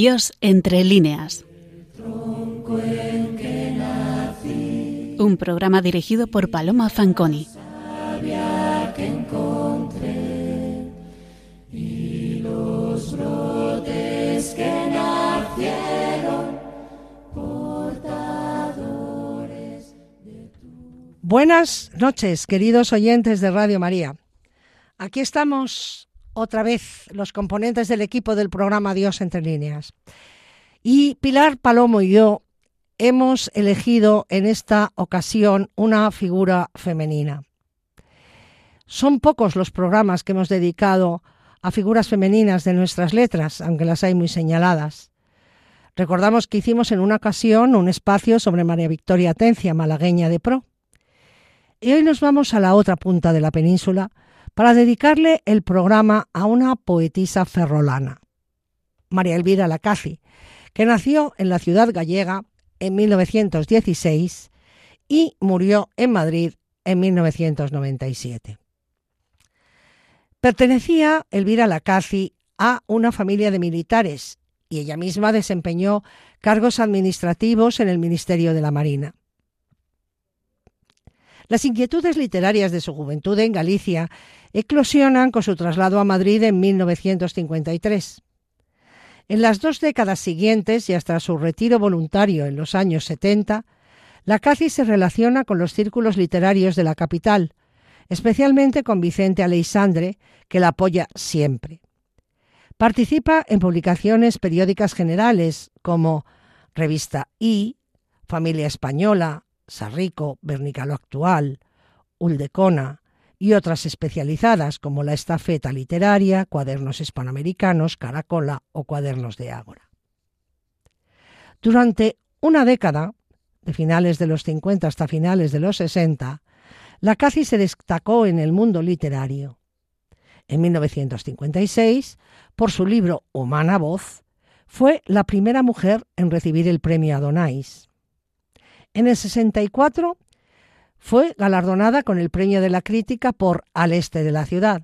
Dios entre líneas. Un programa dirigido por Paloma Fanconi. Buenas noches, queridos oyentes de Radio María. Aquí estamos otra vez los componentes del equipo del programa Dios entre líneas. Y Pilar Palomo y yo hemos elegido en esta ocasión una figura femenina. Son pocos los programas que hemos dedicado a figuras femeninas de nuestras letras, aunque las hay muy señaladas. Recordamos que hicimos en una ocasión un espacio sobre María Victoria Atencia, malagueña de Pro. Y hoy nos vamos a la otra punta de la península para dedicarle el programa a una poetisa ferrolana, María Elvira Lacazi, que nació en la ciudad gallega en 1916 y murió en Madrid en 1997. Pertenecía Elvira Lacazi a una familia de militares y ella misma desempeñó cargos administrativos en el Ministerio de la Marina. Las inquietudes literarias de su juventud en Galicia eclosionan con su traslado a Madrid en 1953. En las dos décadas siguientes y hasta su retiro voluntario en los años 70, la Casi se relaciona con los círculos literarios de la capital, especialmente con Vicente Aleisandre, que la apoya siempre. Participa en publicaciones periódicas generales como Revista I, Familia Española, Sarrico, Bernicalo Actual, Uldecona y otras especializadas como la Estafeta Literaria, Cuadernos Hispanoamericanos, Caracola o Cuadernos de Ágora. Durante una década, de finales de los 50 hasta finales de los 60, la Casi se destacó en el mundo literario. En 1956, por su libro Humana Voz, fue la primera mujer en recibir el premio Adonais. En el 64 fue galardonada con el Premio de la Crítica por Al Este de la Ciudad.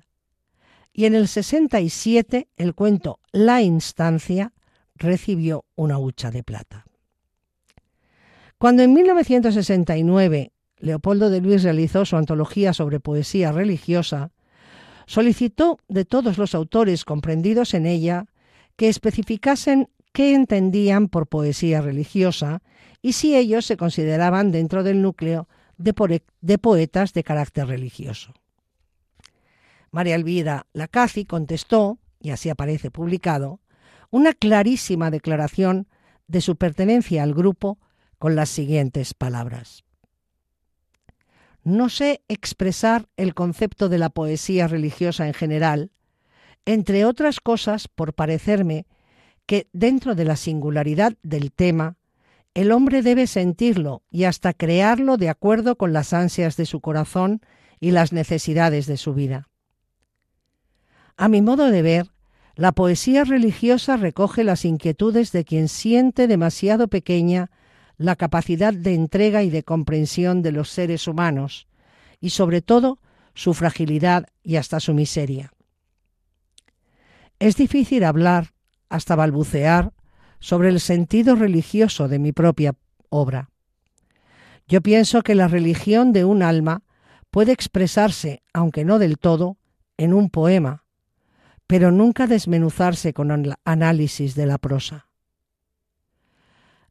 Y en el 67 el cuento La Instancia recibió una hucha de plata. Cuando en 1969 Leopoldo de Luis realizó su antología sobre poesía religiosa, solicitó de todos los autores comprendidos en ella que especificasen qué entendían por poesía religiosa y si ellos se consideraban dentro del núcleo de, poetas de carácter religioso. María Elvira Lacazi contestó, y así aparece publicado, una clarísima declaración de su pertenencia al grupo con las siguientes palabras. No sé expresar el concepto de la poesía religiosa en general, entre otras cosas por parecerme que dentro de la singularidad del tema el hombre debe sentirlo y hasta crearlo de acuerdo con las ansias de su corazón y las necesidades de su vida. A mi modo de ver, la poesía religiosa recoge las inquietudes de quien siente demasiado pequeña la capacidad de entrega y de comprensión de los seres humanos, y sobre todo su fragilidad y hasta su miseria. Es difícil hablar, hasta balbucear, sobre el sentido religioso de mi propia obra. Yo pienso que la religión de un alma puede expresarse, aunque no del todo, en un poema, pero nunca desmenuzarse con análisis de la prosa.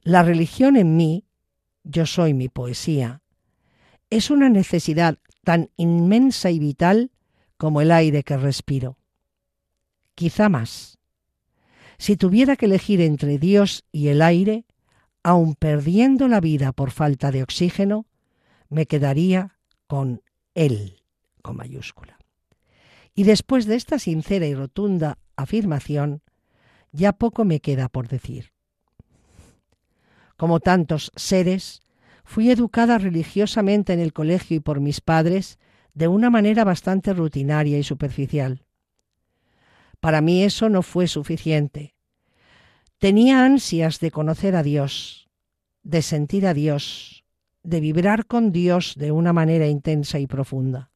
La religión en mí, yo soy mi poesía, es una necesidad tan inmensa y vital como el aire que respiro. Quizá más. Si tuviera que elegir entre Dios y el aire, aun perdiendo la vida por falta de oxígeno, me quedaría con Él, con mayúscula. Y después de esta sincera y rotunda afirmación, ya poco me queda por decir. Como tantos seres, fui educada religiosamente en el colegio y por mis padres de una manera bastante rutinaria y superficial. Para mí eso no fue suficiente. Tenía ansias de conocer a Dios, de sentir a Dios, de vibrar con Dios de una manera intensa y profunda.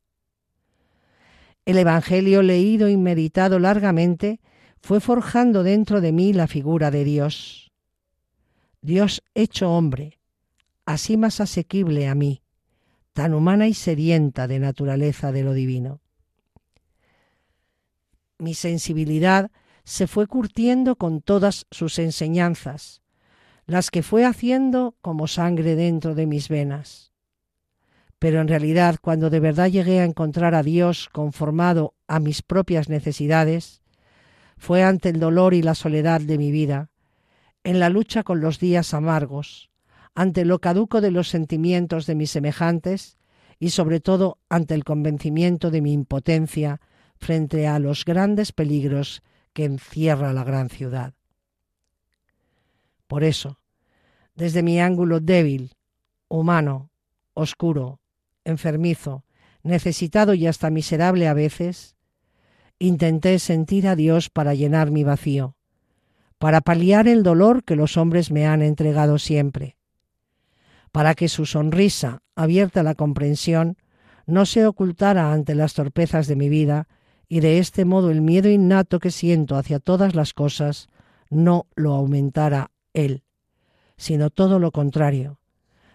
El Evangelio leído y meditado largamente fue forjando dentro de mí la figura de Dios. Dios hecho hombre, así más asequible a mí, tan humana y sedienta de naturaleza de lo divino. Mi sensibilidad se fue curtiendo con todas sus enseñanzas, las que fue haciendo como sangre dentro de mis venas. Pero en realidad, cuando de verdad llegué a encontrar a Dios conformado a mis propias necesidades, fue ante el dolor y la soledad de mi vida, en la lucha con los días amargos, ante lo caduco de los sentimientos de mis semejantes y sobre todo ante el convencimiento de mi impotencia frente a los grandes peligros que encierra la gran ciudad. Por eso, desde mi ángulo débil, humano, oscuro, enfermizo, necesitado y hasta miserable a veces, intenté sentir a Dios para llenar mi vacío, para paliar el dolor que los hombres me han entregado siempre, para que su sonrisa, abierta a la comprensión, no se ocultara ante las torpezas de mi vida y de este modo el miedo innato que siento hacia todas las cosas no lo aumentara él, sino todo lo contrario,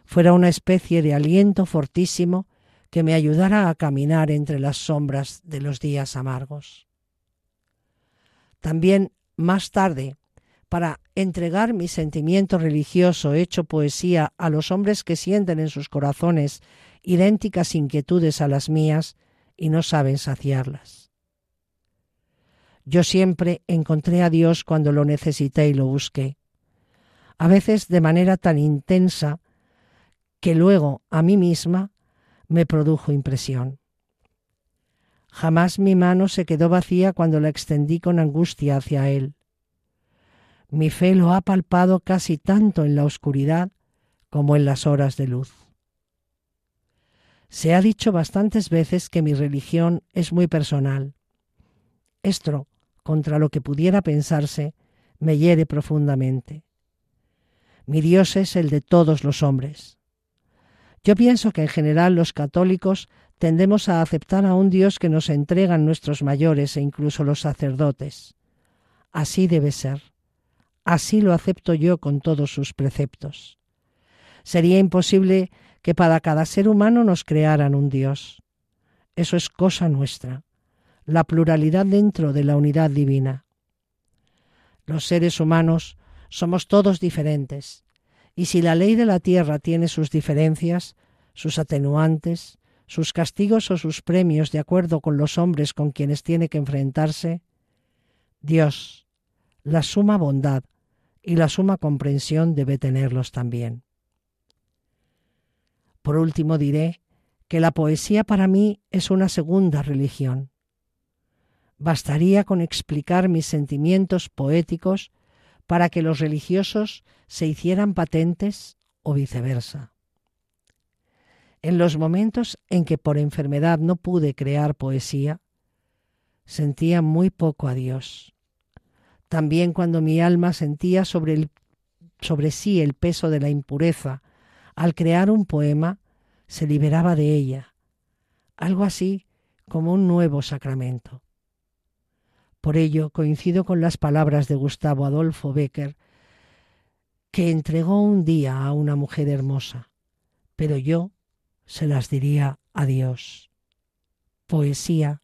fuera una especie de aliento fortísimo que me ayudara a caminar entre las sombras de los días amargos. También más tarde, para entregar mi sentimiento religioso hecho poesía a los hombres que sienten en sus corazones idénticas inquietudes a las mías y no saben saciarlas. Yo siempre encontré a Dios cuando lo necesité y lo busqué, a veces de manera tan intensa que luego a mí misma me produjo impresión. Jamás mi mano se quedó vacía cuando la extendí con angustia hacia Él. Mi fe lo ha palpado casi tanto en la oscuridad como en las horas de luz. Se ha dicho bastantes veces que mi religión es muy personal. Esto contra lo que pudiera pensarse, me hiere profundamente. Mi Dios es el de todos los hombres. Yo pienso que en general los católicos tendemos a aceptar a un Dios que nos entregan nuestros mayores e incluso los sacerdotes. Así debe ser. Así lo acepto yo con todos sus preceptos. Sería imposible que para cada ser humano nos crearan un Dios. Eso es cosa nuestra la pluralidad dentro de la unidad divina. Los seres humanos somos todos diferentes, y si la ley de la tierra tiene sus diferencias, sus atenuantes, sus castigos o sus premios de acuerdo con los hombres con quienes tiene que enfrentarse, Dios, la suma bondad y la suma comprensión debe tenerlos también. Por último diré que la poesía para mí es una segunda religión. Bastaría con explicar mis sentimientos poéticos para que los religiosos se hicieran patentes o viceversa. En los momentos en que por enfermedad no pude crear poesía, sentía muy poco a Dios. También cuando mi alma sentía sobre, el, sobre sí el peso de la impureza, al crear un poema, se liberaba de ella, algo así como un nuevo sacramento. Por ello, coincido con las palabras de Gustavo Adolfo Becker, que entregó un día a una mujer hermosa, pero yo se las diría a Dios. Poesía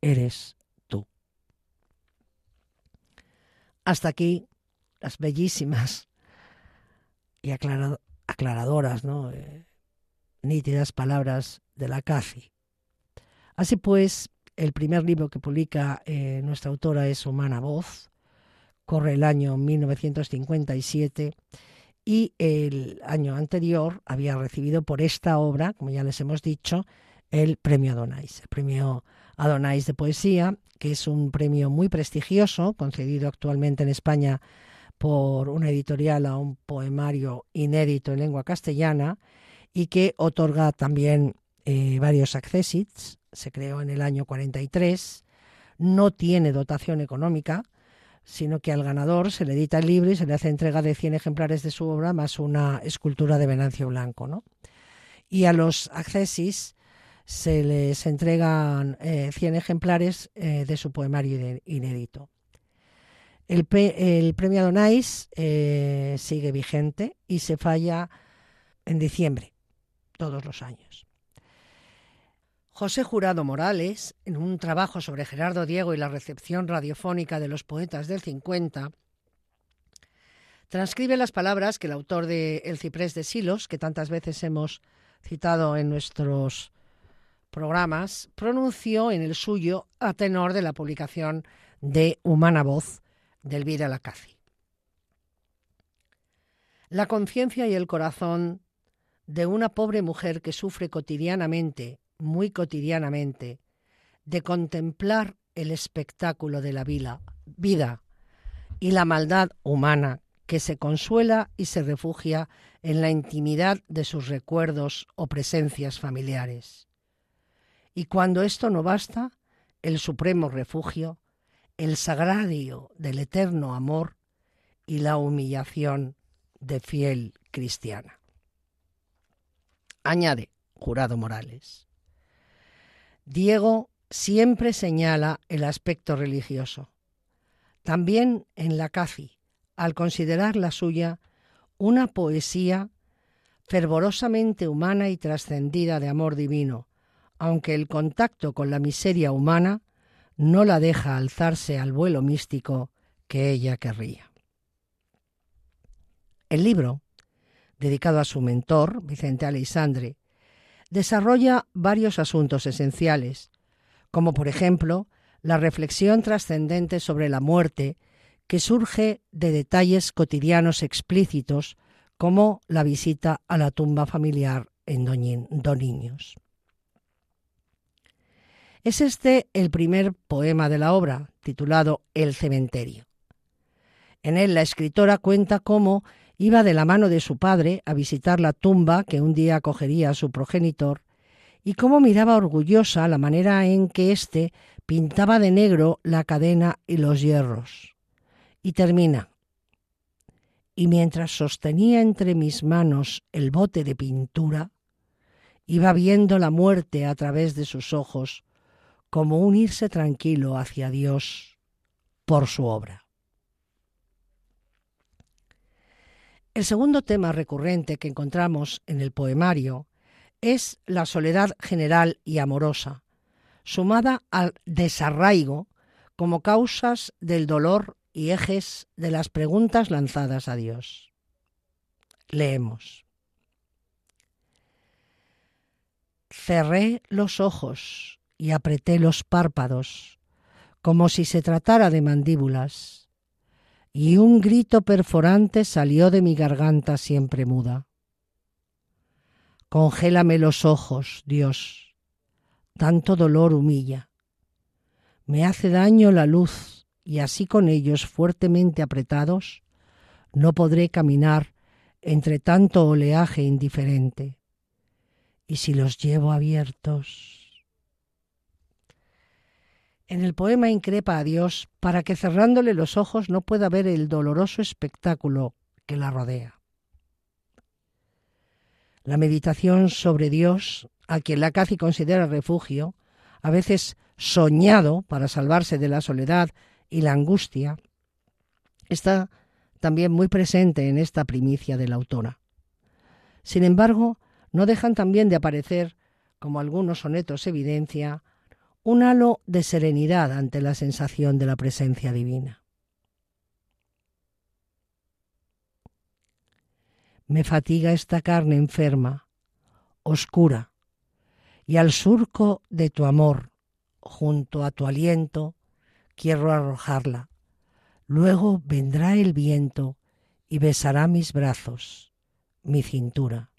eres tú. Hasta aquí las bellísimas y aclaradoras, ¿no? Eh, nítidas palabras de la Cafi. Así pues, el primer libro que publica eh, nuestra autora es Humana Voz, corre el año 1957 y el año anterior había recibido por esta obra, como ya les hemos dicho, el premio Adonais, el premio Adonais de poesía, que es un premio muy prestigioso, concedido actualmente en España por una editorial a un poemario inédito en lengua castellana y que otorga también eh, varios accessits se creó en el año 43, no tiene dotación económica, sino que al ganador se le edita el libro y se le hace entrega de 100 ejemplares de su obra más una escultura de Venancio Blanco. ¿no? Y a los accesis se les entregan 100 eh, ejemplares eh, de su poemario inédito. El, premio Donais eh, sigue vigente y se falla en diciembre, todos los años. José Jurado Morales, en un trabajo sobre Gerardo Diego y la recepción radiofónica de los poetas del 50, transcribe las palabras que el autor de El ciprés de Silos, que tantas veces hemos citado en nuestros programas, pronunció en el suyo a tenor de la publicación de Humana Voz de Elvira Lacazi. La conciencia y el corazón de una pobre mujer que sufre cotidianamente, muy cotidianamente, de contemplar el espectáculo de la vida, vida y la maldad humana que se consuela y se refugia en la intimidad de sus recuerdos o presencias familiares. Y cuando esto no basta, el supremo refugio el sagrario del eterno amor y la humillación de fiel cristiana. Añade Jurado Morales. Diego siempre señala el aspecto religioso. También en la Cazi, al considerar la suya una poesía fervorosamente humana y trascendida de amor divino, aunque el contacto con la miseria humana no la deja alzarse al vuelo místico que ella querría. El libro, dedicado a su mentor, Vicente Aleixandre, desarrolla varios asuntos esenciales, como por ejemplo la reflexión trascendente sobre la muerte que surge de detalles cotidianos explícitos como la visita a la tumba familiar en Doniños. Es este el primer poema de la obra, titulado El cementerio. En él la escritora cuenta cómo iba de la mano de su padre a visitar la tumba que un día acogería a su progenitor y cómo miraba orgullosa la manera en que éste pintaba de negro la cadena y los hierros. Y termina. Y mientras sostenía entre mis manos el bote de pintura, iba viendo la muerte a través de sus ojos, como unirse tranquilo hacia Dios por su obra. El segundo tema recurrente que encontramos en el poemario es la soledad general y amorosa, sumada al desarraigo como causas del dolor y ejes de las preguntas lanzadas a Dios. Leemos. Cerré los ojos y apreté los párpados, como si se tratara de mandíbulas, y un grito perforante salió de mi garganta siempre muda. Congélame los ojos, Dios, tanto dolor humilla. Me hace daño la luz, y así con ellos fuertemente apretados, no podré caminar entre tanto oleaje indiferente. Y si los llevo abiertos, en el poema increpa a Dios para que cerrándole los ojos no pueda ver el doloroso espectáculo que la rodea. La meditación sobre Dios, a quien la Cazi considera refugio, a veces soñado para salvarse de la soledad y la angustia, está también muy presente en esta primicia de la autora. Sin embargo, no dejan también de aparecer, como algunos sonetos evidencia, un halo de serenidad ante la sensación de la presencia divina. Me fatiga esta carne enferma, oscura, y al surco de tu amor, junto a tu aliento, quiero arrojarla. Luego vendrá el viento y besará mis brazos, mi cintura.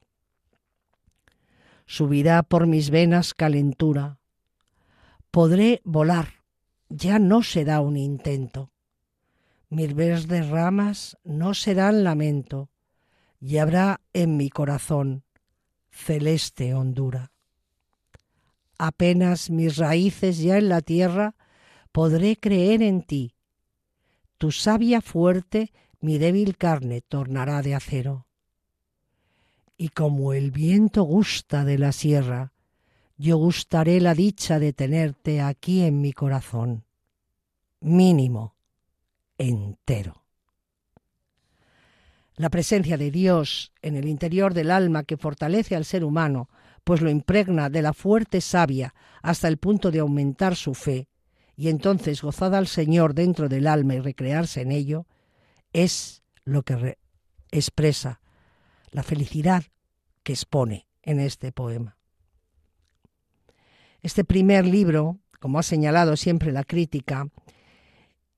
Subirá por mis venas calentura, podré volar, ya no será un intento. Mis verdes ramas no serán lamento, y habrá en mi corazón celeste hondura. Apenas mis raíces ya en la tierra, podré creer en ti. Tu savia fuerte mi débil carne tornará de acero. Y como el viento gusta de la sierra, yo gustaré la dicha de tenerte aquí en mi corazón. Mínimo, entero. La presencia de Dios en el interior del alma que fortalece al ser humano, pues lo impregna de la fuerte savia hasta el punto de aumentar su fe, y entonces gozada al Señor dentro del alma y recrearse en ello, es lo que expresa la felicidad que expone en este poema. Este primer libro, como ha señalado siempre la crítica,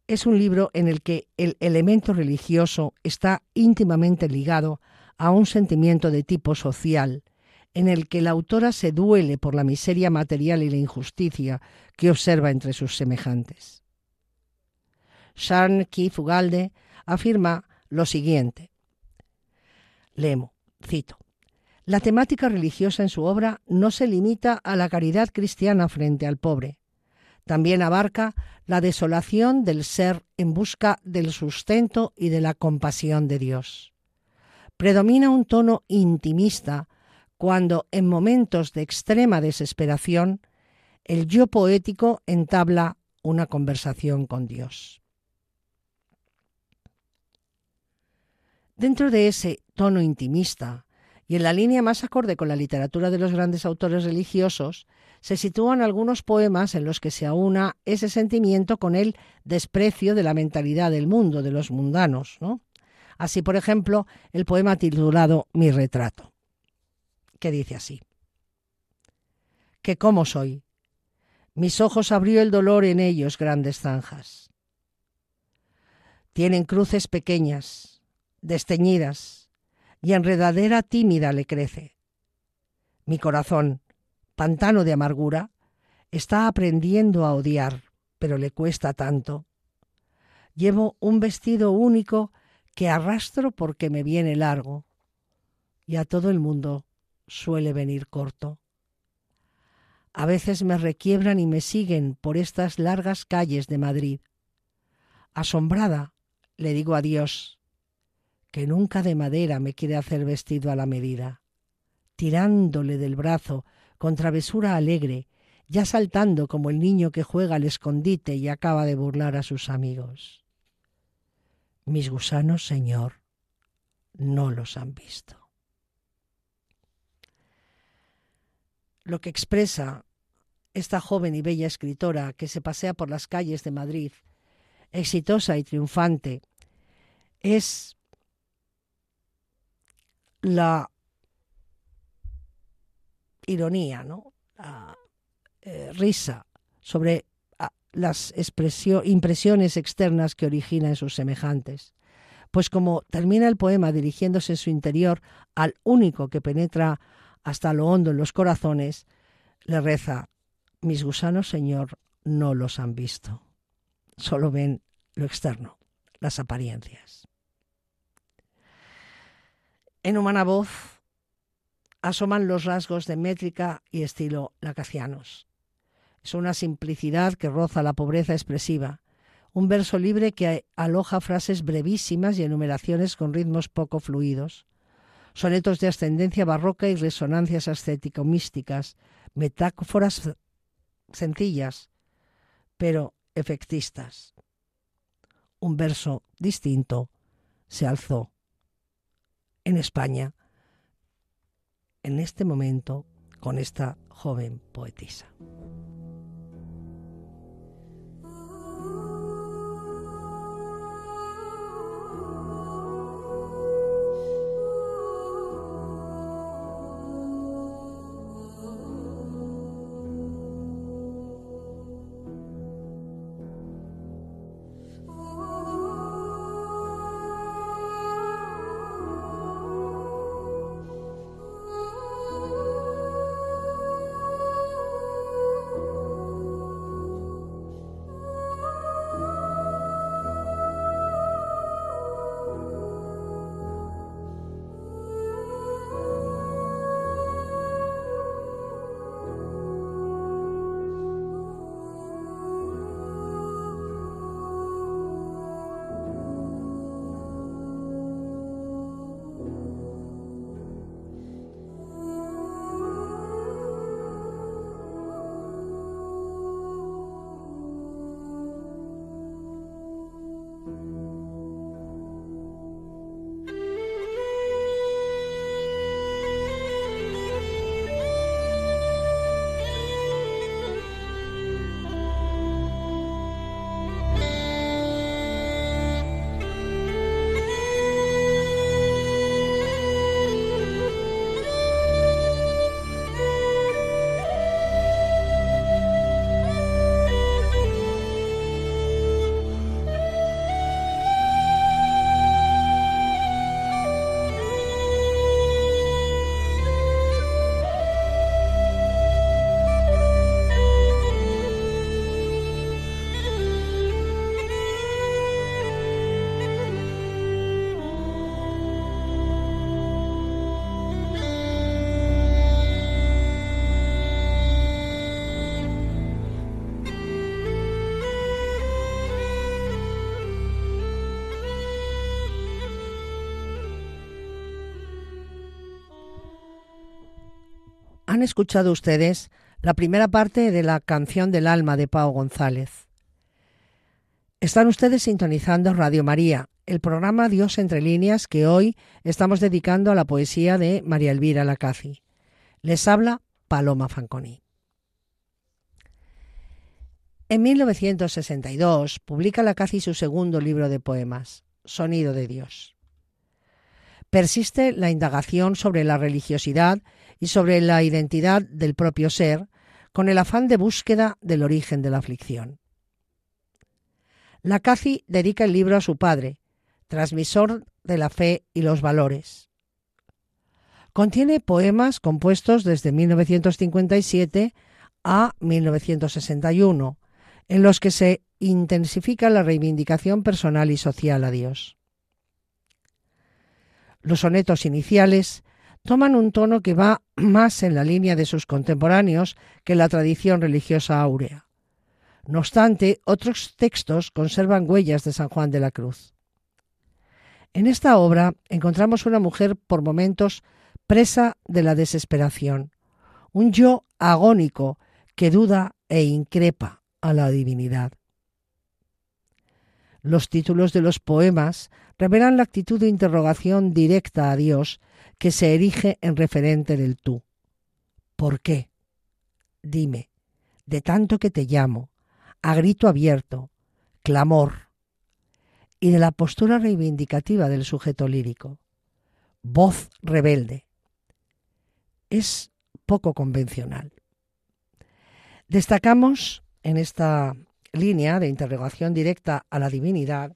es un libro en el que el elemento religioso está íntimamente ligado a un sentimiento de tipo social, en el que la autora se duele por la miseria material y la injusticia que observa entre sus semejantes. Sharn Keith Ugalde afirma lo siguiente. Lemo, cito. La temática religiosa en su obra no se limita a la caridad cristiana frente al pobre. También abarca la desolación del ser en busca del sustento y de la compasión de Dios. Predomina un tono intimista cuando, en momentos de extrema desesperación, el yo poético entabla una conversación con Dios. Dentro de ese tono intimista y en la línea más acorde con la literatura de los grandes autores religiosos, se sitúan algunos poemas en los que se aúna ese sentimiento con el desprecio de la mentalidad del mundo, de los mundanos. Así, por ejemplo, el poema titulado Mi retrato, que dice así. Que cómo soy. Mis ojos abrió el dolor en ellos grandes zanjas. Tienen cruces pequeñas, desteñidas, y enredadera tímida le crece. Mi corazón, pantano de amargura, está aprendiendo a odiar, pero le cuesta tanto. Llevo un vestido único que arrastro porque me viene largo, y a todo el mundo suele venir corto. A veces me requiebran y me siguen por estas largas calles de Madrid. Asombrada, le digo a Dios, que nunca de madera me quiere hacer vestido a la medida, tirándole del brazo con travesura alegre, ya saltando como el niño que juega al escondite y acaba de burlar a sus amigos. Mis gusanos, Señor, no los han visto. Lo que expresa esta joven y bella escritora que se pasea por las calles de Madrid, exitosa y triunfante, es la ironía, ¿no? la eh, risa sobre ah, las impresiones externas que origina en sus semejantes. Pues como termina el poema dirigiéndose en su interior al único que penetra hasta lo hondo en los corazones, le reza, mis gusanos, Señor, no los han visto, solo ven lo externo, las apariencias. En Humana Voz asoman los rasgos de métrica y estilo lacacianos. Es una simplicidad que roza la pobreza expresiva, un verso libre que aloja frases brevísimas y enumeraciones con ritmos poco fluidos, sonetos de ascendencia barroca y resonancias ascético-místicas, metáforas sencillas, pero efectistas. Un verso distinto se alzó en España en este momento con esta joven poetisa. Han escuchado ustedes la primera parte de la canción del alma de Pau González. Están ustedes sintonizando Radio María, el programa Dios entre líneas que hoy estamos dedicando a la poesía de María Elvira Lacazi. Les habla Paloma Fanconi. En 1962 publica Lacazi su segundo libro de poemas, Sonido de Dios. Persiste la indagación sobre la religiosidad y sobre la identidad del propio ser, con el afán de búsqueda del origen de la aflicción. Lacazi dedica el libro a su padre, transmisor de la fe y los valores. Contiene poemas compuestos desde 1957 a 1961, en los que se intensifica la reivindicación personal y social a Dios. Los sonetos iniciales toman un tono que va más en la línea de sus contemporáneos que la tradición religiosa áurea. No obstante, otros textos conservan huellas de San Juan de la Cruz. En esta obra encontramos una mujer por momentos presa de la desesperación, un yo agónico que duda e increpa a la divinidad. Los títulos de los poemas revelan la actitud de interrogación directa a Dios que se erige en referente del tú. ¿Por qué? Dime, de tanto que te llamo, a grito abierto, clamor, y de la postura reivindicativa del sujeto lírico, voz rebelde. Es poco convencional. Destacamos en esta línea de interrogación directa a la divinidad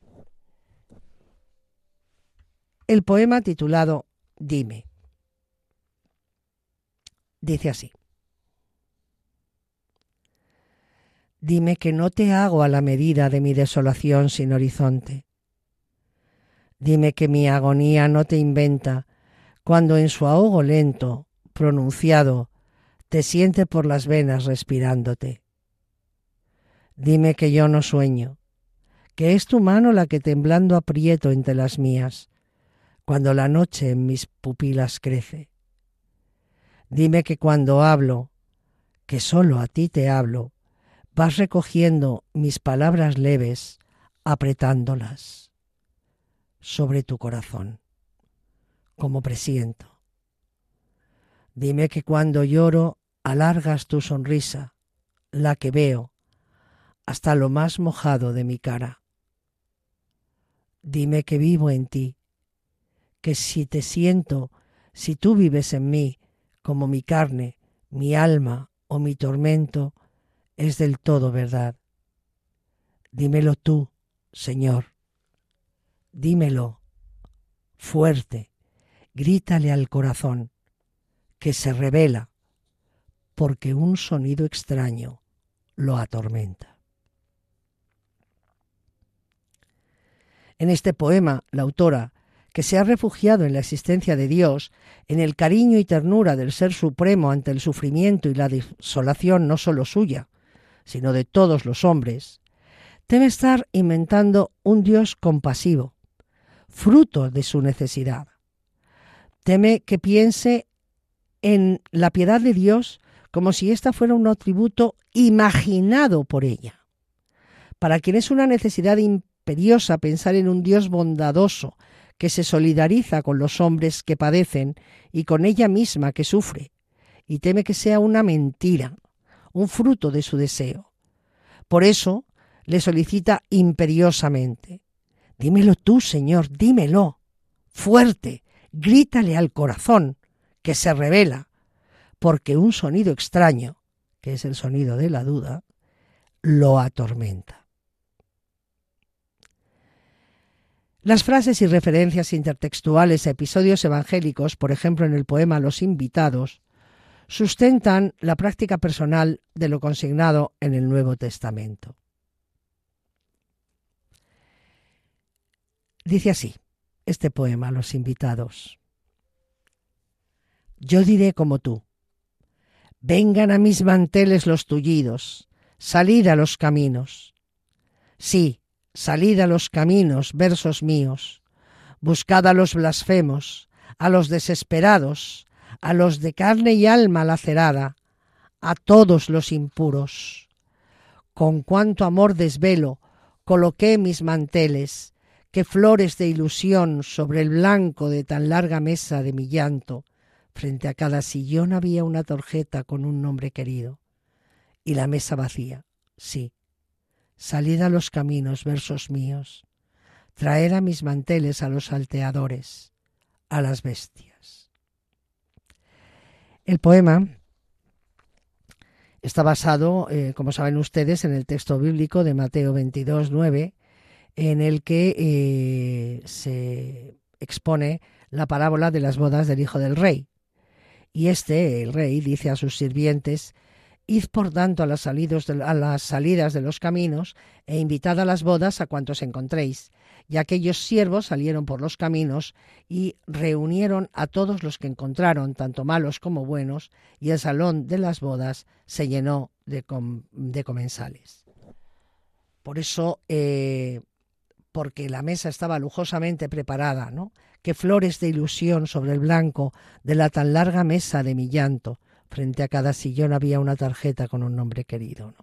el poema titulado Dime. Dice así. Dime que no te hago a la medida de mi desolación sin horizonte. Dime que mi agonía no te inventa cuando en su ahogo lento, pronunciado, te siente por las venas respirándote. Dime que yo no sueño, que es tu mano la que temblando aprieto entre las mías, cuando la noche en mis pupilas crece. Dime que cuando hablo, que solo a ti te hablo, vas recogiendo mis palabras leves, apretándolas sobre tu corazón, como presiento. Dime que cuando lloro alargas tu sonrisa, la que veo, hasta lo más mojado de mi cara. Dime que vivo en ti, que si te siento, si tú vives en mí, como mi carne, mi alma o mi tormento, es del todo verdad. Dímelo tú, Señor. Dímelo fuerte, grítale al corazón, que se revela, porque un sonido extraño lo atormenta. En este poema, la autora, que se ha refugiado en la existencia de Dios, en el cariño y ternura del Ser Supremo ante el sufrimiento y la desolación no solo suya, sino de todos los hombres, debe estar inventando un Dios compasivo, fruto de su necesidad. Teme que piense en la piedad de Dios como si ésta fuera un atributo imaginado por ella. Para quien es una necesidad imperiosa pensar en un Dios bondadoso que se solidariza con los hombres que padecen y con ella misma que sufre, y teme que sea una mentira, un fruto de su deseo. Por eso le solicita imperiosamente, dímelo tú, Señor, dímelo, fuerte, grítale al corazón, que se revela, porque un sonido extraño, que es el sonido de la duda, lo atormenta. Las frases y referencias intertextuales a episodios evangélicos, por ejemplo en el poema Los invitados, sustentan la práctica personal de lo consignado en el Nuevo Testamento. Dice así este poema Los invitados. Yo diré como tú, vengan a mis manteles los tullidos, salid a los caminos. Sí, Salid a los caminos, versos míos, buscad a los blasfemos, a los desesperados, a los de carne y alma lacerada, a todos los impuros. Con cuánto amor desvelo coloqué mis manteles, qué flores de ilusión sobre el blanco de tan larga mesa de mi llanto. Frente a cada sillón había una tarjeta con un nombre querido. Y la mesa vacía, sí. Salid a los caminos, versos míos. Traed a mis manteles a los salteadores, a las bestias. El poema está basado, eh, como saben ustedes, en el texto bíblico de Mateo 22, 9, en el que eh, se expone la parábola de las bodas del hijo del rey. Y este, el rey, dice a sus sirvientes, Id por tanto a las, salidas de los caminos e invitad a las bodas a cuantos encontréis. Y aquellos siervos salieron por los caminos y reunieron a todos los que encontraron, tanto malos como buenos, y el salón de las bodas se llenó de, de comensales. Por eso eh, porque la mesa estaba lujosamente preparada, ¿no? Qué flores de ilusión sobre el blanco de la tan larga mesa de mi llanto. Frente a cada sillón había una tarjeta con un nombre querido.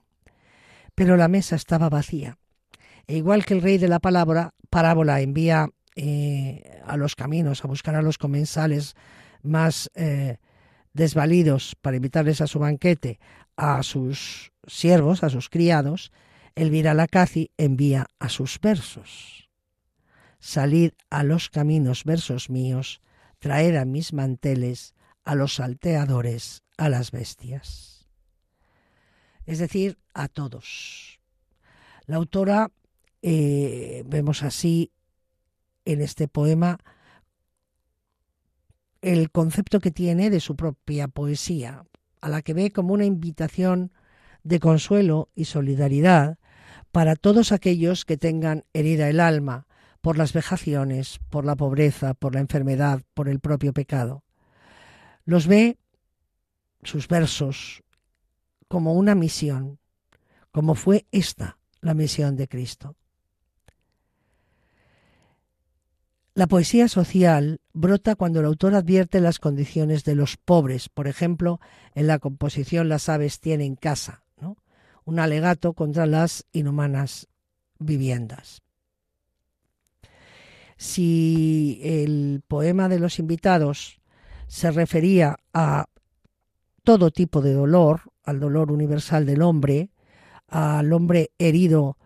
Pero la mesa estaba vacía. E igual que el rey de la palabra, parábola envía eh, a los caminos a buscar a los comensales más eh, desvalidos para invitarles a su banquete a sus siervos, a sus criados, Elvira Lacazi envía a sus versos. Salid a los caminos, versos míos, traer a mis manteles, a los salteadores, a las bestias. Es decir, a todos. La autora, eh, vemos así en este poema, el concepto que tiene de su propia poesía, a la que ve como una invitación de consuelo y solidaridad para todos aquellos que tengan herida el alma por las vejaciones, por la pobreza, por la enfermedad, por el propio pecado. Los ve, sus versos, como una misión, como fue esta la misión de Cristo. La poesía social brota cuando el autor advierte las condiciones de los pobres, por ejemplo, en la composición Las aves tienen casa, un alegato contra las inhumanas viviendas. Si el poema de los invitados se refería a todo tipo de dolor, al dolor universal del hombre, al hombre herido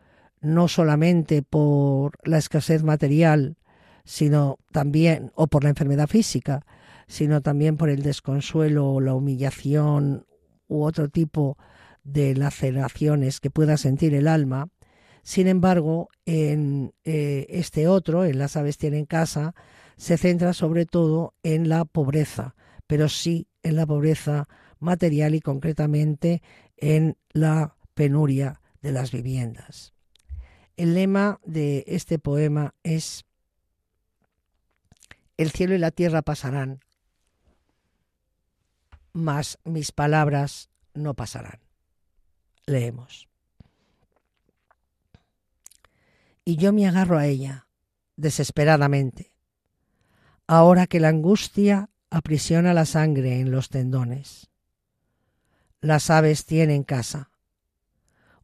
no solamente por la escasez material, sino también, o por la enfermedad física, sino también por el desconsuelo, la humillación u otro tipo de laceraciones que pueda sentir el alma. Sin embargo, en eh, este otro, en Las aves tienen casa, se centra sobre todo en la pobreza, pero sí en la pobreza material y concretamente en la penuria de las viviendas. El lema de este poema es El cielo y la tierra pasarán, mas mis palabras no pasarán leemos. Y yo me agarro a ella, desesperadamente, ahora que la angustia aprisiona la sangre en los tendones. Las aves tienen casa.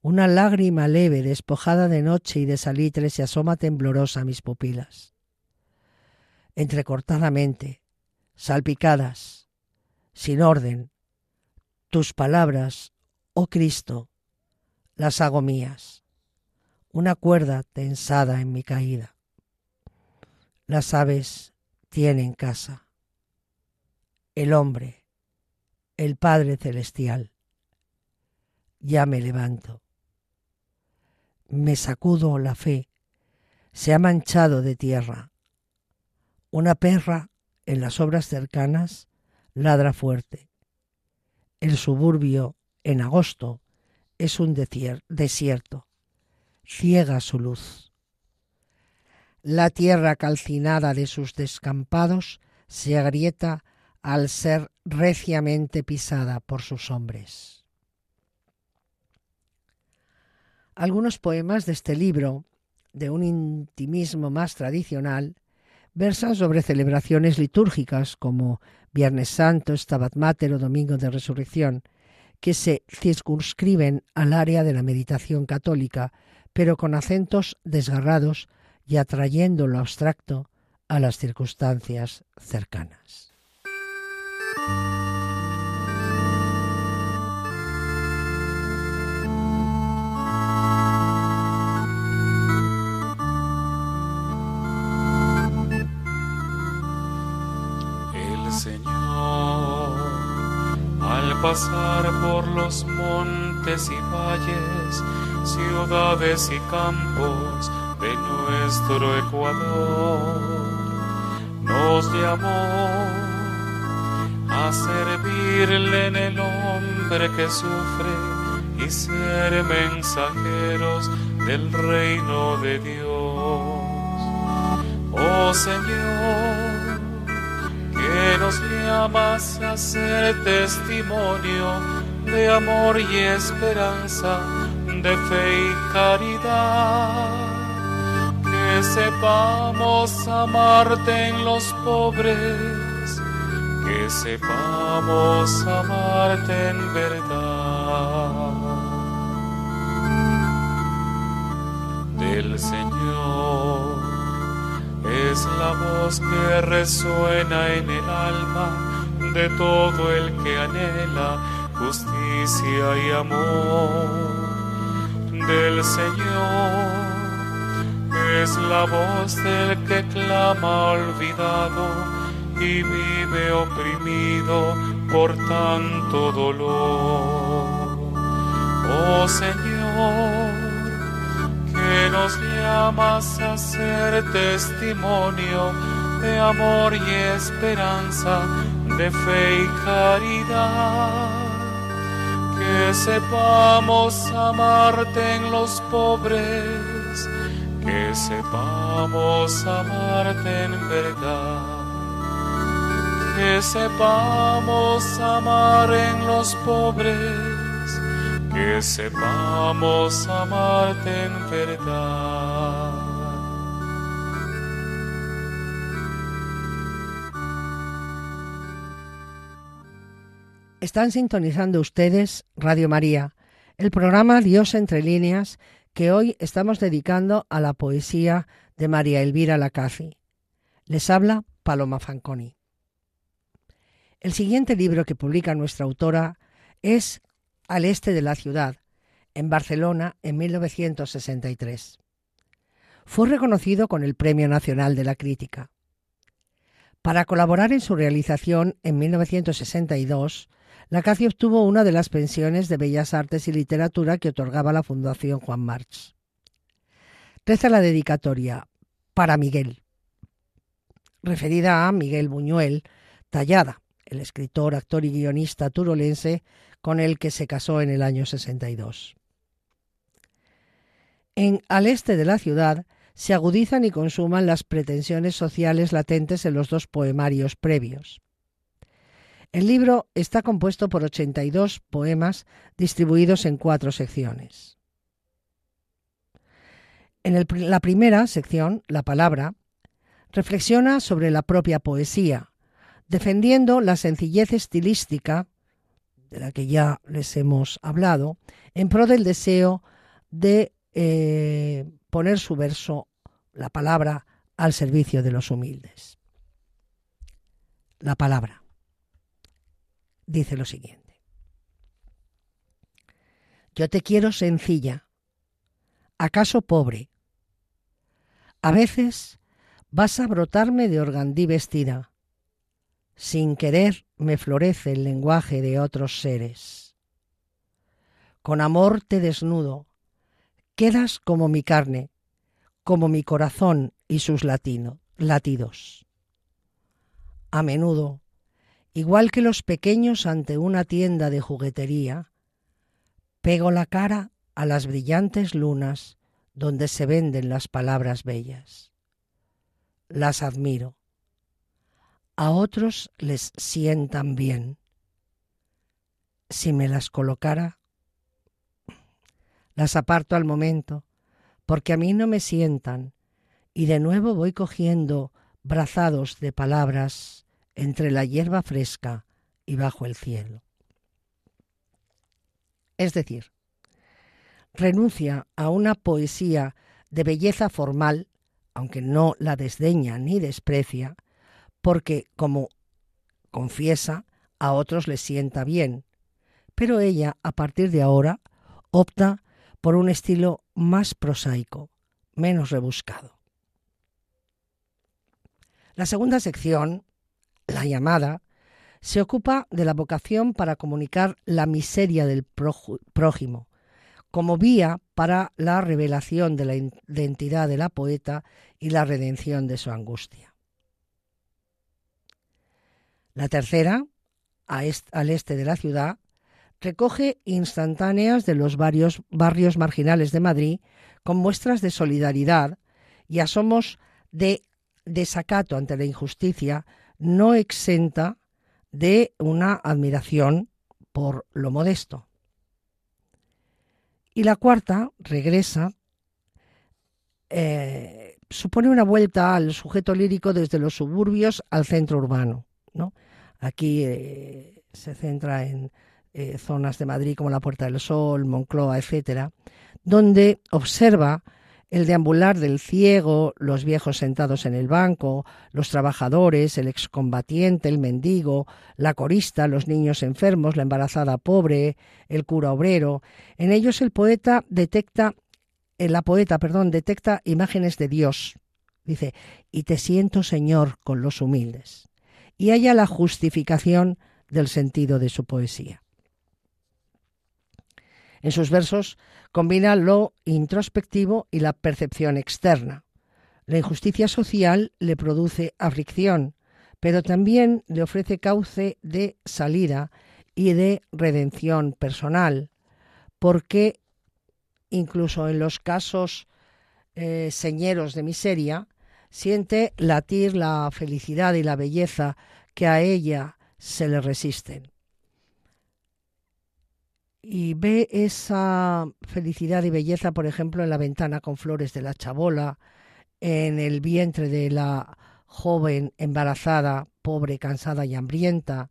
Una lágrima leve, despojada de noche y de salitre, se asoma temblorosa a mis pupilas. Entrecortadamente, salpicadas, sin orden, tus palabras, oh Cristo, las hago mías, una cuerda tensada en mi caída. Las aves tienen casa. El hombre, el Padre Celestial. Ya me levanto. Me sacudo la fe. Se ha manchado de tierra. Una perra en las obras cercanas ladra fuerte. El suburbio en agosto es un desierto, ciega su luz. La tierra calcinada de sus descampados se agrieta al ser reciamente pisada por sus hombres. Algunos poemas de este libro, de un intimismo más tradicional, versan sobre celebraciones litúrgicas como Viernes Santo, Stabat o Domingo de Resurrección, que se circunscriben al área de la meditación católica, pero con acentos desgarrados y atrayendo lo abstracto a las circunstancias cercanas. pasar por los montes y valles, ciudades y campos de nuestro Ecuador. Nos llamó a servirle en el hombre que sufre y ser mensajeros del reino de Dios. Oh Señor, que nos llamas a ser testimonio de amor y esperanza, de fe y caridad. Que sepamos amarte en los pobres, que sepamos amarte en verdad. Del Señor es la voz que resuena en el alma de todo el que anhela justicia y amor del Señor. Es la voz del que clama olvidado y vive oprimido por tanto dolor. Oh Señor, nos llamas a ser testimonio de amor y esperanza, de fe y caridad. Que sepamos amarte en los pobres, que sepamos amarte en verdad. Que sepamos amar en los pobres que sepamos amarte en verdad. Están sintonizando ustedes Radio María, el programa Dios entre líneas que hoy estamos dedicando a la poesía de María Elvira Lacazi. Les habla Paloma Fanconi. El siguiente libro que publica nuestra autora es al este de la ciudad, en Barcelona, en 1963. Fue reconocido con el Premio Nacional de la Crítica. Para colaborar en su realización en 1962, Lacaci obtuvo una de las pensiones de Bellas Artes y Literatura que otorgaba la Fundación Juan March. Reza la dedicatoria para Miguel, referida a Miguel Buñuel, tallada, el escritor, actor y guionista turolense con el que se casó en el año 62. En Al este de la ciudad se agudizan y consuman las pretensiones sociales latentes en los dos poemarios previos. El libro está compuesto por 82 poemas distribuidos en cuatro secciones. En la primera sección, La palabra, reflexiona sobre la propia poesía, defendiendo la sencillez estilística de la que ya les hemos hablado, en pro del deseo de eh, poner su verso, la palabra, al servicio de los humildes. La palabra dice lo siguiente. Yo te quiero sencilla, acaso pobre. A veces vas a brotarme de organdí vestida sin querer me florece el lenguaje de otros seres. Con amor te desnudo, quedas como mi carne, como mi corazón y sus latidos. A menudo, igual que los pequeños ante una tienda de juguetería, pego la cara a las brillantes lunas donde se venden las palabras bellas. Las admiro a otros les sientan bien. Si me las colocara, las aparto al momento, porque a mí no me sientan, y de nuevo voy cogiendo brazados de palabras entre la hierba fresca y bajo el cielo. Es decir, renuncia a una poesía de belleza formal, aunque no la desdeña ni desprecia, porque, como confiesa, a otros les sienta bien, pero ella, a partir de ahora, opta por un estilo más prosaico, menos rebuscado. La segunda sección, la llamada, se ocupa de la vocación para comunicar la miseria del prójimo, como vía para la revelación de la identidad de la poeta y la redención de su angustia. La tercera, al este de la ciudad, recoge instantáneas de los varios barrios marginales de Madrid con muestras de solidaridad y asomos de desacato ante la injusticia no exenta de una admiración por lo modesto. Y la cuarta regresa, eh, supone una vuelta al sujeto lírico desde los suburbios al centro urbano. ¿no? Aquí eh, se centra en eh, zonas de Madrid como la Puerta del Sol, Moncloa, etcétera, donde observa el deambular del ciego, los viejos sentados en el banco, los trabajadores, el excombatiente, el mendigo, la corista, los niños enfermos, la embarazada pobre, el cura obrero. En ellos el poeta detecta, eh, la poeta, perdón, detecta imágenes de Dios. Dice, y te siento, Señor, con los humildes. Y haya la justificación del sentido de su poesía. En sus versos combina lo introspectivo y la percepción externa. La injusticia social le produce aflicción, pero también le ofrece cauce de salida y de redención personal, porque incluso en los casos eh, señeros de miseria, siente latir la felicidad y la belleza que a ella se le resisten y ve esa felicidad y belleza, por ejemplo, en la ventana con flores de la chabola, en el vientre de la joven embarazada, pobre, cansada y hambrienta,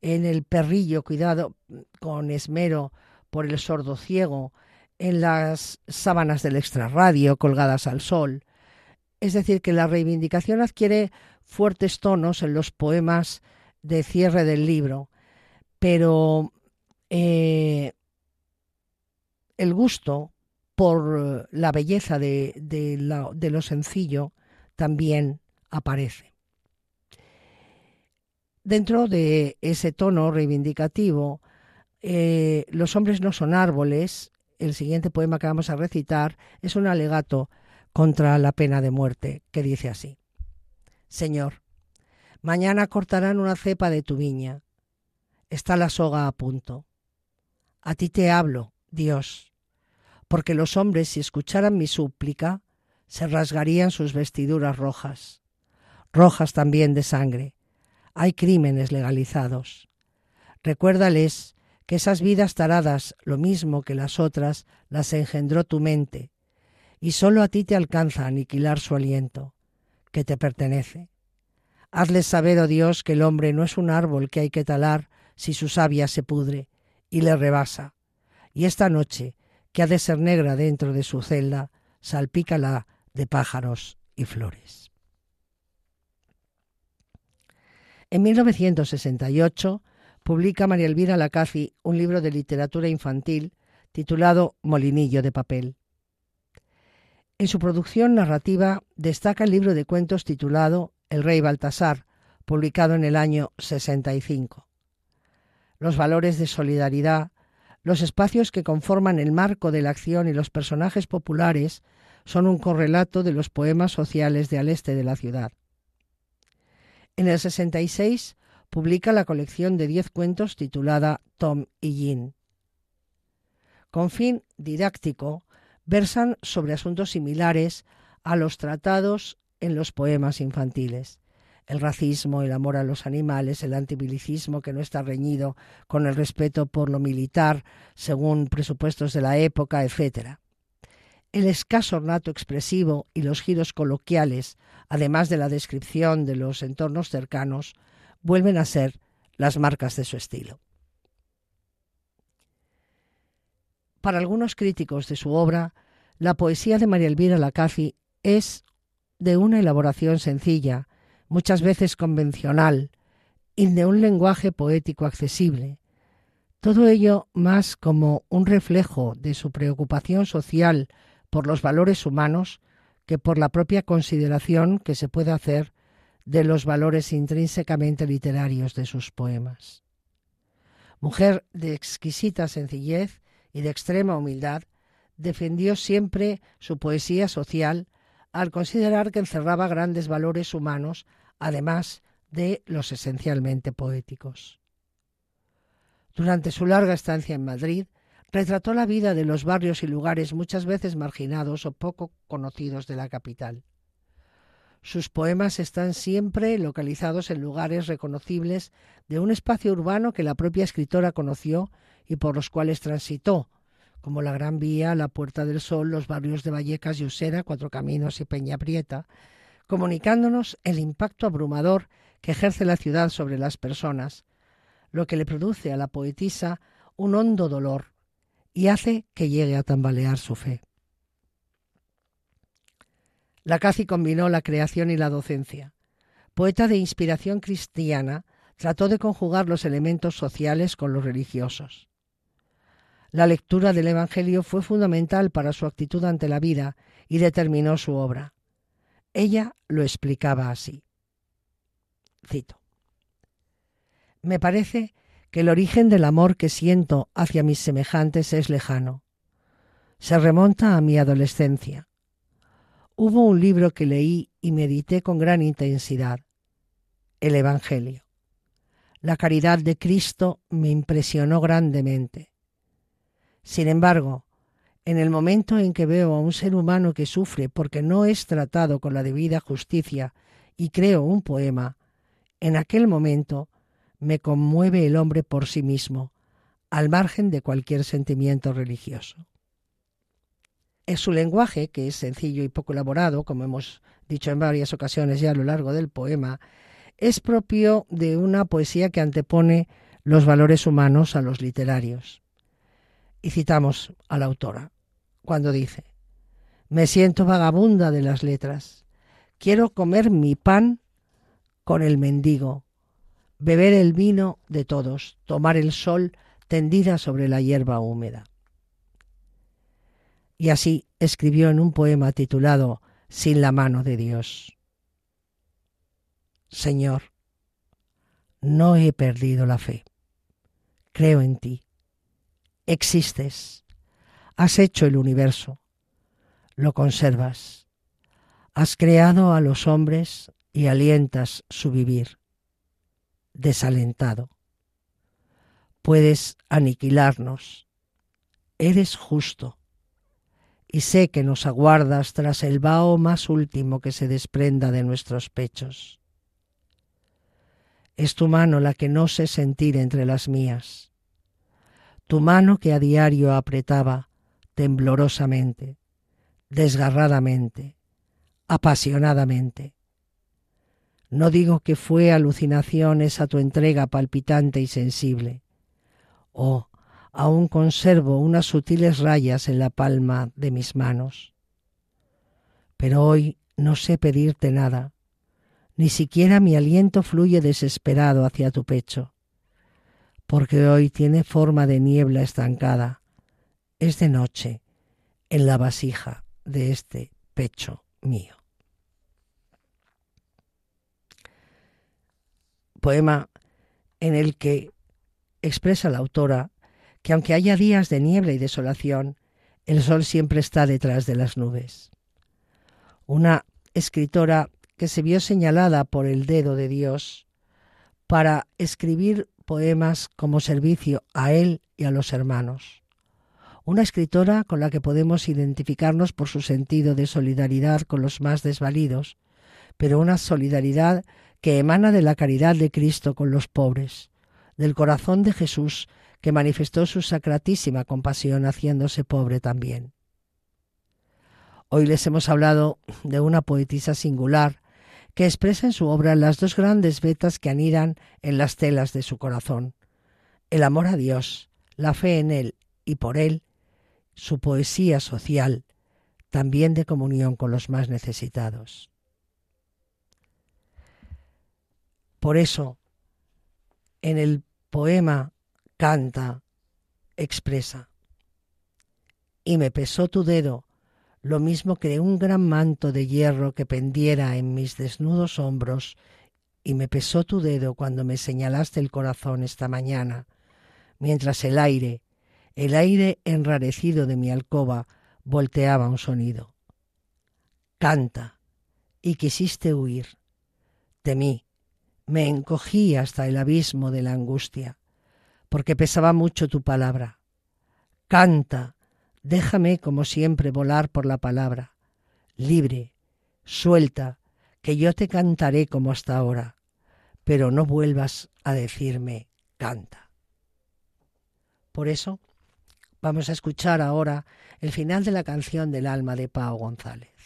en el perrillo cuidado con esmero por el sordo ciego, en las sábanas del extrarradio colgadas al sol. Es decir, que la reivindicación adquiere fuertes tonos en los poemas de cierre del libro, pero eh, el gusto por la belleza de, lo sencillo también aparece. Dentro de ese tono reivindicativo, eh, Los hombres no son árboles, el siguiente poema que vamos a recitar, es un alegato contra la pena de muerte, que dice así. Señor, mañana cortarán una cepa de tu viña. Está la soga a punto. A ti te hablo, Dios, porque los hombres si escucharan mi súplica, se rasgarían sus vestiduras rojas, rojas también de sangre. Hay crímenes legalizados. Recuérdales que esas vidas taradas, lo mismo que las otras, las engendró tu mente, y sólo a ti te alcanza aniquilar su aliento, que te pertenece. Hazles saber, oh Dios, que el hombre no es un árbol que hay que talar si su savia se pudre, y le rebasa. Y esta noche, que ha de ser negra dentro de su celda, salpícala de pájaros y flores. En 1968 publica María Elvira Lacazi un libro de literatura infantil titulado Molinillo de papel. En su producción narrativa destaca el libro de cuentos titulado El rey Baltasar, publicado en el año 65 los valores de solidaridad, los espacios que conforman el marco de la acción y los personajes populares son un correlato de los poemas sociales de al este de la ciudad. En el 66 publica la colección de diez cuentos titulada Tom y Jean. Con fin didáctico, versan sobre asuntos similares a los tratados en los poemas infantiles el racismo, el amor a los animales, el antibilicismo que no está reñido con el respeto por lo militar según presupuestos de la época, etc. el escaso ornato expresivo y los giros coloquiales, además de la descripción de los entornos cercanos, vuelven a ser las marcas de su estilo. Para algunos críticos de su obra, la poesía de María Elvira Lacazi es de una elaboración sencilla, muchas veces convencional, y de un lenguaje poético accesible. Todo ello más como un reflejo de su preocupación social por los valores humanos que por la propia consideración que se puede hacer de los valores intrínsecamente literarios de sus poemas. Mujer de exquisita sencillez y de extrema humildad, defendió siempre su poesía social al considerar que encerraba grandes valores humanos, además de los esencialmente poéticos. Durante su larga estancia en Madrid, retrató la vida de los barrios y lugares muchas veces marginados o poco conocidos de la capital. Sus poemas están siempre localizados en lugares reconocibles de un espacio urbano que la propia escritora conoció y por los cuales transitó, como la Gran Vía, la Puerta del Sol, los barrios de Vallecas y Usera, Cuatro Caminos y Peña Prieta, comunicándonos el impacto abrumador que ejerce la ciudad sobre las personas, lo que le produce a la poetisa un hondo dolor y hace que llegue a tambalear su fe. La Cazi combinó la creación y la docencia. Poeta de inspiración cristiana, trató de conjugar los elementos sociales con los religiosos. La lectura del Evangelio fue fundamental para su actitud ante la vida y determinó su obra. Ella lo explicaba así. Cito. Me parece que el origen del amor que siento hacia mis semejantes es lejano. Se remonta a mi adolescencia. Hubo un libro que leí y medité con gran intensidad, el Evangelio. La caridad de Cristo me impresionó grandemente. Sin embargo, en el momento en que veo a un ser humano que sufre porque no es tratado con la debida justicia y creo un poema, en aquel momento me conmueve el hombre por sí mismo, al margen de cualquier sentimiento religioso. Su lenguaje, que es sencillo y poco elaborado, como hemos dicho en varias ocasiones ya a lo largo del poema, es propio de una poesía que antepone los valores humanos a los literarios. Y citamos a la autora, cuando dice, Me siento vagabunda de las letras, quiero comer mi pan con el mendigo, beber el vino de todos, tomar el sol tendida sobre la hierba húmeda. Y así escribió en un poema titulado Sin la mano de Dios. Señor, no he perdido la fe. Creo en ti. Existes. Has hecho el universo. Lo conservas. Has creado a los hombres y alientas su vivir desalentado. Puedes aniquilarnos. Eres justo. Y sé que nos aguardas tras el vaho más último que se desprenda de nuestros pechos. Es tu mano la que no sé sentir entre las mías. Tu mano que a diario apretaba temblorosamente, desgarradamente, apasionadamente no digo que fue alucinación esa tu entrega palpitante y sensible. Oh, aún conservo unas sutiles rayas en la palma de mis manos. Pero hoy no sé pedirte nada, ni siquiera mi aliento fluye desesperado hacia tu pecho, porque hoy tiene forma de niebla estancada, es de noche en la vasija de este pecho mío. poema en el que expresa la autora que aunque haya días de niebla y desolación, el sol siempre está detrás de las nubes. Una escritora que se vio señalada por el dedo de Dios para escribir poemas como servicio a él y a los hermanos. Una escritora con la que podemos identificarnos por su sentido de solidaridad con los más desvalidos, pero una solidaridad que emana de la caridad de Cristo con los pobres, del corazón de Jesús que manifestó su sacratísima compasión haciéndose pobre también. Hoy les hemos hablado de una poetisa singular que expresa en su obra las dos grandes vetas que anidan en las telas de su corazón. El amor a Dios, la fe en Él y por Él, su poesía social, también de comunión con los más necesitados. Por eso, en el poema canta, expresa, y me pesó tu dedo, lo mismo que un gran manto de hierro que pendiera en mis desnudos hombros, y me pesó tu dedo cuando me señalaste el corazón esta mañana, mientras el aire, el aire enrarecido de mi alcoba, volteaba un sonido. Canta, y quisiste huir. Temí, me encogí hasta el abismo de la angustia, porque pesaba mucho tu palabra. Canta, déjame como siempre volar por la palabra, libre, suelta, que yo te cantaré como hasta ahora, pero no vuelvas a decirme canta. Por eso, vamos a escuchar ahora el final de la canción del alma de Pao González.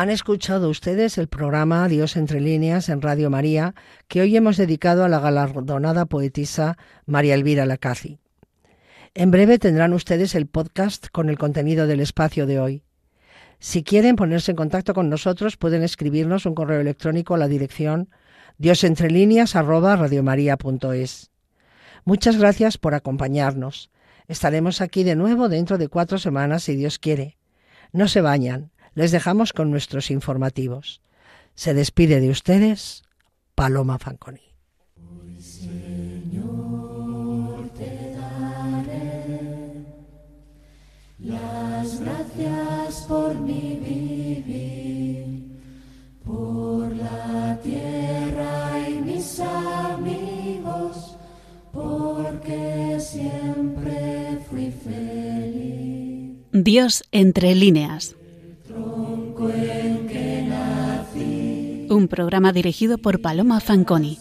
Han escuchado ustedes el programa Dios entre líneas en Radio María que hoy hemos dedicado a la galardonada poetisa María Elvira Lacazi. En breve tendrán ustedes el podcast con el contenido del espacio de hoy. Si quieren ponerse en contacto con nosotros, pueden escribirnos un correo electrónico a la dirección diosentrelíneas@radiomaria.es. Muchas gracias por acompañarnos. Estaremos aquí de nuevo dentro de cuatro semanas, si Dios quiere. No se bañan les dejamos con nuestros informativos. Se despide de ustedes Paloma Fanconi. Señor, te daré las gracias por mi vivir, por la tierra y mis amigos, porque siempre fui feliz. Dios entre líneas. Un programa dirigido por Paloma Fanconi.